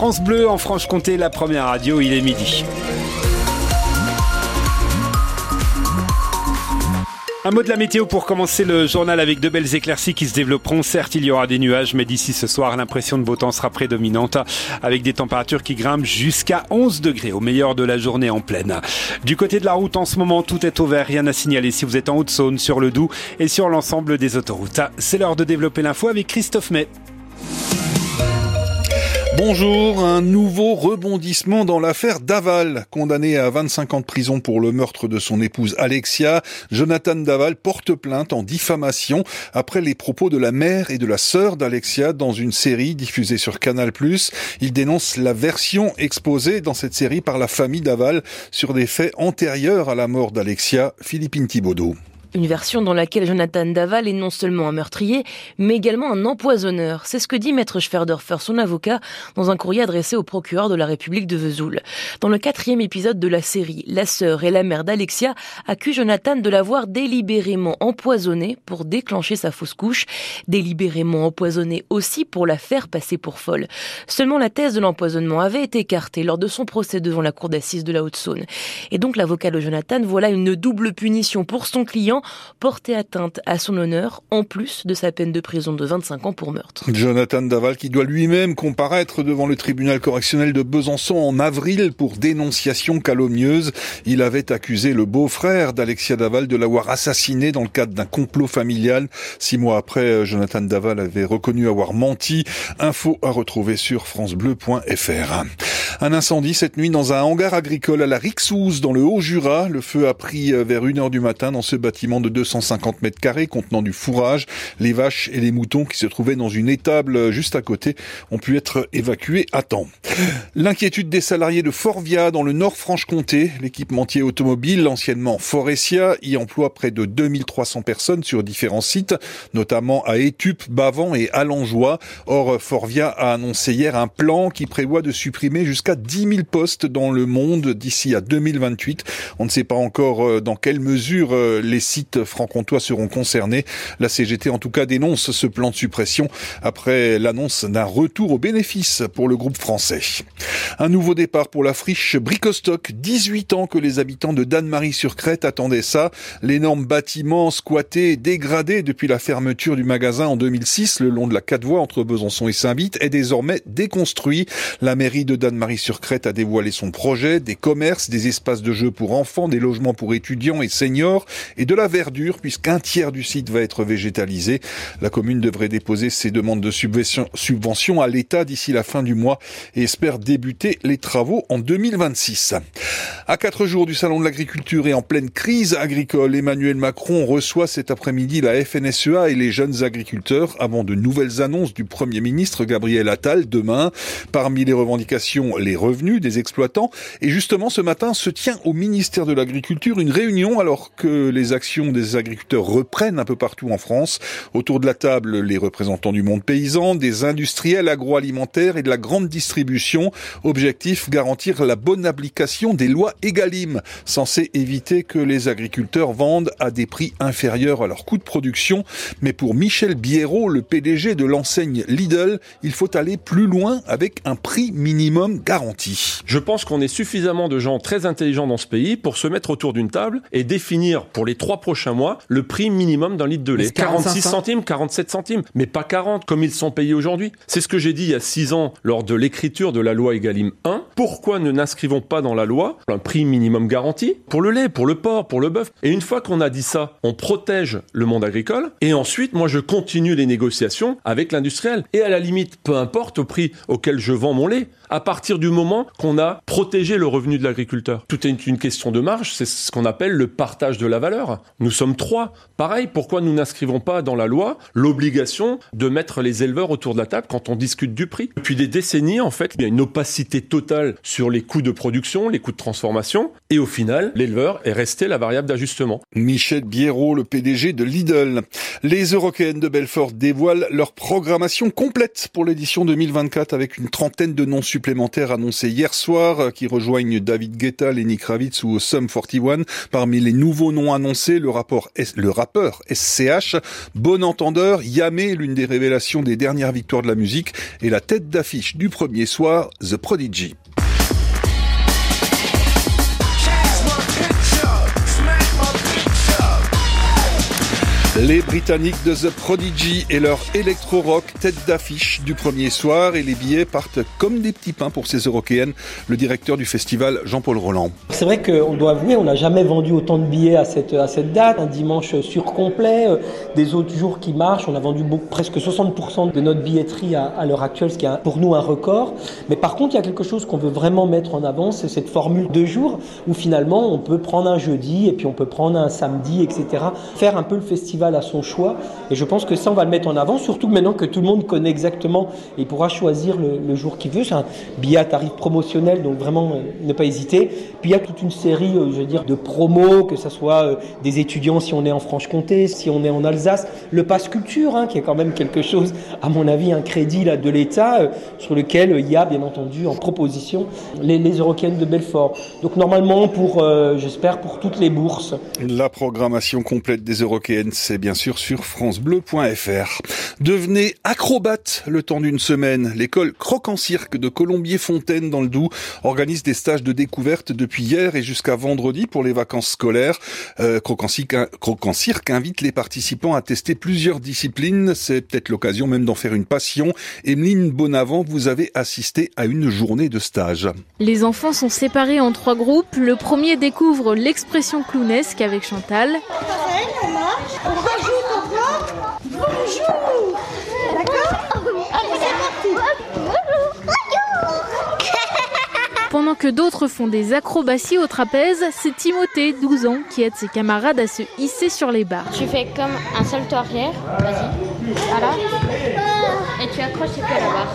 France Bleu en Franche-Comté, la première radio, il est midi. Un mot de la météo pour commencer le journal avec de belles éclaircies qui se développeront. Certes, il y aura des nuages, mais d'ici ce soir, l'impression de beau temps sera prédominante avec des températures qui grimpent jusqu'à 11 degrés au meilleur de la journée en pleine. Du côté de la route, en ce moment, tout est au vert, rien à signaler si vous êtes en Haute-Saône, sur le Doubs et sur l'ensemble des autoroutes. C'est l'heure de développer l'info avec Christophe May. Bonjour, un nouveau rebondissement dans l'affaire Daval. Condamné à 25 ans de prison pour le meurtre de son épouse Alexia, Jonathan Daval porte plainte en diffamation après les propos de la mère et de la sœur d'Alexia dans une série diffusée sur Canal+. Il dénonce la version exposée dans cette série par la famille Daval sur des faits antérieurs à la mort d'Alexia, Philippine Thibaudot. Une version dans laquelle Jonathan Daval est non seulement un meurtrier, mais également un empoisonneur. C'est ce que dit Maître Schwerdorfer, son avocat, dans un courrier adressé au procureur de la République de Vesoul. Dans le quatrième épisode de la série, la sœur et la mère d'Alexia accusent Jonathan de l'avoir délibérément empoisonné pour déclencher sa fausse couche, délibérément empoisonné aussi pour la faire passer pour folle. Seulement la thèse de l'empoisonnement avait été écartée lors de son procès devant la cour d'assises de la Haute-Saône. Et donc l'avocat de Jonathan voilà une double punition pour son client porter atteinte à son honneur, en plus de sa peine de prison de 25 ans pour meurtre. Jonathan Daval qui doit lui-même comparaître devant le tribunal correctionnel de Besançon en avril pour dénonciation calomnieuse. Il avait accusé le beau-frère d'Alexia Daval de l'avoir assassiné dans le cadre d'un complot familial. Six mois après, Jonathan Daval avait reconnu avoir menti. Info à retrouver sur francebleu.fr. Un incendie cette nuit dans un hangar agricole à la Rixouze dans le Haut-Jura. Le feu a pris vers 1h du matin dans ce bâtiment de 250 mètres carrés contenant du fourrage. Les vaches et les moutons qui se trouvaient dans une étable juste à côté ont pu être évacués à temps. L'inquiétude des salariés de Forvia dans le Nord Franche-Comté. L'équipementier automobile, anciennement Forestia, y emploie près de 2300 personnes sur différents sites, notamment à Étup, Bavant et Alangeois. Or, Forvia a annoncé hier un plan qui prévoit de supprimer jusqu'à 10 000 postes dans le monde d'ici à 2028. On ne sait pas encore euh, dans quelle mesure euh, les sites franc-comtois seront concernés. La CGT en tout cas dénonce ce plan de suppression après l'annonce d'un retour au bénéfice pour le groupe français. Un nouveau départ pour la friche Bricostock. 18 ans que les habitants de Danemarie-sur-Crète attendaient ça. L'énorme bâtiment squatté, dégradé depuis la fermeture du magasin en 2006 le long de la quatre voies entre Besançon et Saint-Vite est désormais déconstruit. La mairie de Danemarie-sur-Crète a dévoilé son projet, des commerces, des espaces de jeux pour enfants, des logements pour étudiants et seniors et de la verdure puisqu'un tiers du site va être végétalisé. La commune devrait déposer ses demandes de subvention, subvention à l'État d'ici la fin du mois et espère débuter les travaux en 2026. À quatre jours du salon de l'agriculture et en pleine crise agricole, Emmanuel Macron reçoit cet après-midi la FNSEA et les jeunes agriculteurs avant de nouvelles annonces du Premier ministre Gabriel Attal demain. Parmi les revendications, les revenus des exploitants. Et justement, ce matin se tient au ministère de l'Agriculture une réunion alors que les actions des agriculteurs reprennent un peu partout en France. Autour de la table, les représentants du monde paysan, des industriels agroalimentaires et de la grande distribution. Objectif, garantir la bonne application des lois EGalim, censées éviter que les agriculteurs vendent à des prix inférieurs à leur coût de production. Mais pour Michel Biérot, le PDG de l'enseigne Lidl, il faut aller plus loin avec un prix minimum garanti. Je pense qu'on est suffisamment de gens très intelligents dans ce pays pour se mettre autour d'une table et définir pour les trois prochains mois le prix minimum d'un litre de lait. 46 centimes, 47 centimes, mais pas 40 comme ils sont payés aujourd'hui. C'est ce que j'ai dit il y a 6 ans lors de l'écriture de la loi Egalim 1. Pourquoi ne n'inscrivons pas dans la loi un prix minimum garanti pour le lait, pour le porc, pour le bœuf? Et une fois qu'on a dit ça, on protège le monde agricole et ensuite moi je continue les négociations avec l'industriel. Et à la limite, peu importe au prix auquel je vends mon lait, à partir du moment qu'on a protégé le revenu de l'agriculteur. Tout est une question de marge, c'est ce qu'on appelle le partage de la valeur. Nous sommes trois. Pareil, pourquoi nous n'inscrivons pas dans la loi l'obligation de mettre les éleveurs autour de la table quand on discute du prix Depuis des décennies, en fait, il y a une opacité totale sur les coûts de production, les coûts de transformation, et au final, l'éleveur est resté la variable d'ajustement. Michel Biérot, le PDG de Lidl. Les Européennes de Belfort dévoilent leur programmation complète pour l'édition 2024 avec une trentaine de noms supplémentaires annoncés hier soir qui rejoignent David Guetta, Lenny Kravitz ou Sum 41. Parmi les nouveaux noms annoncés, le, le rappeur SCH, bon entendeur, Yamé, l'une des révélations des dernières victoires de la musique, et la tête d'affiche du premier soir, The Prodigy. Les Britanniques de The Prodigy et leur électro-rock tête d'affiche du premier soir et les billets partent comme des petits pains pour ces Européennes. Le directeur du festival, Jean-Paul Roland. C'est vrai qu'on doit avouer, on n'a jamais vendu autant de billets à cette, date. Un dimanche surcomplet, euh, des autres jours qui marchent. On a vendu presque 60% de notre billetterie à, à l'heure actuelle, ce qui est pour nous un record. Mais par contre, il y a quelque chose qu'on veut vraiment mettre en avant, c'est cette formule de jours où finalement on peut prendre un jeudi et puis on peut prendre un samedi, etc. Faire un peu le festival à son choix. Et je pense que ça, on va le mettre en avant, surtout maintenant que tout le monde connaît exactement et pourra choisir le, jour qu'il veut. C'est un billet à tarif promotionnel, donc vraiment euh, ne pas hésiter. Puis il y a toute une série, euh, je veux dire, de promos, que ce soit euh, des étudiants si on est en Franche-Comté, si on est en Alsace, le passe culture, hein, qui est quand même quelque chose, à mon avis, un crédit là de l'État sur lequel il y a bien entendu en proposition les, les de Belfort. Donc normalement pour, j'espère, pour toutes les bourses. La programmation complète des Européennes, c'est bien sûr sur francebleu.fr. Devenez acrobate le temps d'une semaine. L'école Croc en Cirque de Colombier-Fontaine dans le Doubs organise des stages de découverte depuis hier et jusqu'à vendredi pour les vacances scolaires. Euh, Croc, en Cirque, invite les participants à tester plusieurs disciplines. C'est peut-être l'occasion même d'en faire une passion. Emeline Bonavent, vous avez assisté à une journée de stage. Les enfants sont séparés en trois groupes. Le premier découvre l'expression clownesque avec Chantal. Bonjour Pendant que d'autres font des acrobaties au trapèze, c'est Timothée, 12 ans, qui aide ses camarades à se hisser sur les barres. Tu fais comme un salto arrière, vas-y, voilà, et tu accroches tes pieds à la barre.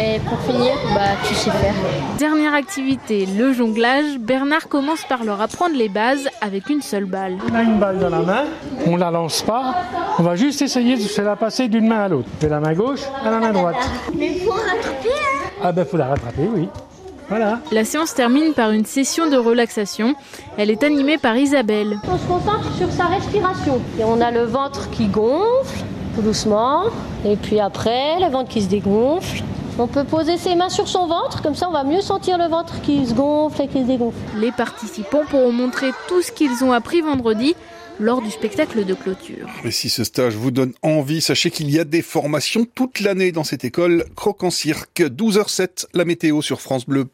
Et pour finir, bah, tu sais faire. Dernière activité, le jonglage. Bernard commence par leur apprendre les bases avec une seule balle. On a une balle dans la main, on la lance pas, on va juste essayer de se la passer d'une main à l'autre. De la main gauche à la main droite. Mais il faut rattraper, hein Ah ben faut la rattraper, oui. Voilà. La séance termine par une session de relaxation. Elle est animée par Isabelle. On se concentre sur sa respiration. Et on a le ventre qui gonfle, tout doucement. Et puis après, le ventre qui se dégonfle. On peut poser ses mains sur son ventre, comme ça on va mieux sentir le ventre qui se gonfle et qui se dégonfle. Les participants pourront montrer tout ce qu'ils ont appris vendredi lors du spectacle de clôture. Et si ce stage vous donne envie, sachez qu'il y a des formations toute l'année dans cette école Croc en Cirque. 12h07, la météo sur France Bleu.